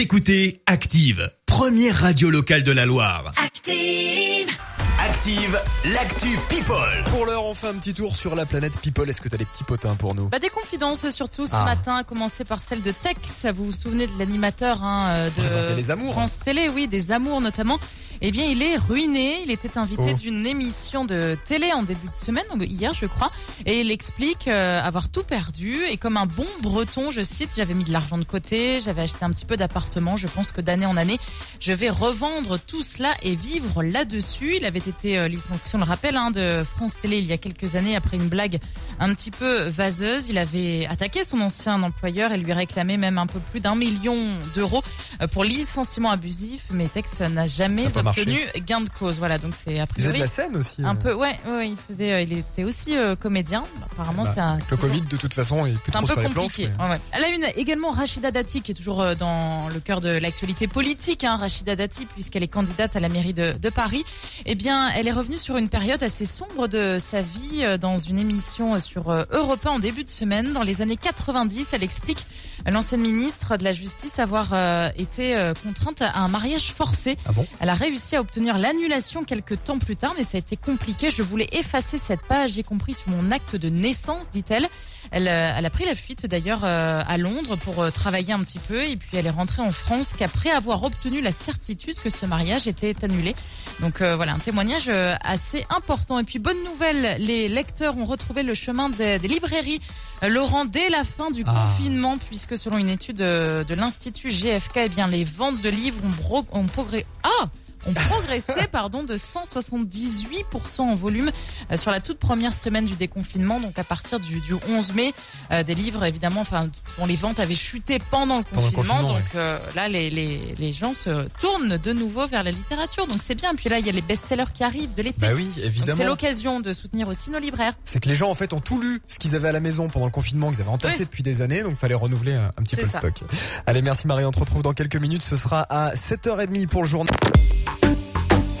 Vous écoutez Active, première radio locale de la Loire. Active. Active, l'actu People. Pour l'heure, on fait un petit tour sur la planète People. Est-ce que t'as des petits potins pour nous? Bah, des confidences surtout ce Ah. matin, à commencer par celle de Tex. Vous vous souvenez de l'animateur hein, euh, de les amours. France Télé, oui, des amours notamment. Eh bien, il est ruiné. Il était invité Oh. d'une émission de télé en début de semaine, donc hier, je crois, et il explique euh, avoir tout perdu. Et comme un bon Breton, je cite, j'avais mis de l'argent de côté, j'avais acheté un petit peu d'appartement. Je pense que d'année en année, je vais revendre tout cela et vivre là-dessus. Il avait été euh, licencié, on le rappelle, hein, de France Télé il y a quelques années après une blague un petit peu vaseuse. Il avait attaqué son ancien employeur et lui réclamé même un peu plus d'un million d'euros euh, pour licenciement abusif. Mais Tex n'a jamais obtenu gain de cause. Voilà, donc c'est a Il faisait de la scène aussi. un euh. peu. Ouais, ouais, il faisait, euh, il était aussi euh, comédien. Apparemment, Bah, c'est un. Le Covid, de toute façon, est plus C'est un peu les planches. compliqué. mais- Ouais, ouais. Elle a une également Rachida Dati qui est toujours euh, dans le cœur de l'actualité politique. Hein, Rachida Dati, puisqu'elle est candidate à la mairie de, de Paris. Eh bien, elle est revenue sur une période assez sombre de sa vie euh, dans une émission sur euh, Europe 1 en début de semaine. Dans les années 90, elle explique l'ancienne ministre de la Justice avoir euh, été euh, contrainte à un mariage forcé. Ah bon? Elle a réussi à obtenir l'annulation quelques temps plus tard, mais ça a été compliqué. Je voulais effacer cette page, y compris sur mon acte de naissance, dit-elle. Elle, euh, elle a pris la fuite d'ailleurs euh, à Londres pour euh, travailler un petit peu et puis elle est rentrée en France qu'après avoir obtenu la certitude que ce mariage était annulé. Donc euh, voilà, un témoignage assez important. Et puis bonne nouvelle, les lecteurs ont retrouvé le chemin des, des librairies. Laurent, dès la fin du Ah. confinement, puisque selon une étude de l'Institut GFK, eh bien les ventes de livres ont, ont progressé. Ah ont progressé pardon de 178% en volume euh, sur la toute première semaine du déconfinement donc à partir du, du 11 mai euh, des livres évidemment enfin dont les ventes avaient chuté pendant le Pendant le confinement, donc euh, là les, les, les gens se tournent de nouveau vers la littérature donc c'est bien puis là il y a les best-sellers qui arrivent de l'été Bah oui, donc c'est évidemment. l'occasion de soutenir aussi nos libraires C'est que les gens, en fait, ont tout lu ce qu'ils avaient à la maison pendant le confinement, qu'ils avaient entassé Oui. depuis des années, donc fallait renouveler un, un petit peu le stock. Allez, merci Marie, on te retrouve dans quelques minutes. Ce sera à 7h30 pour le journal.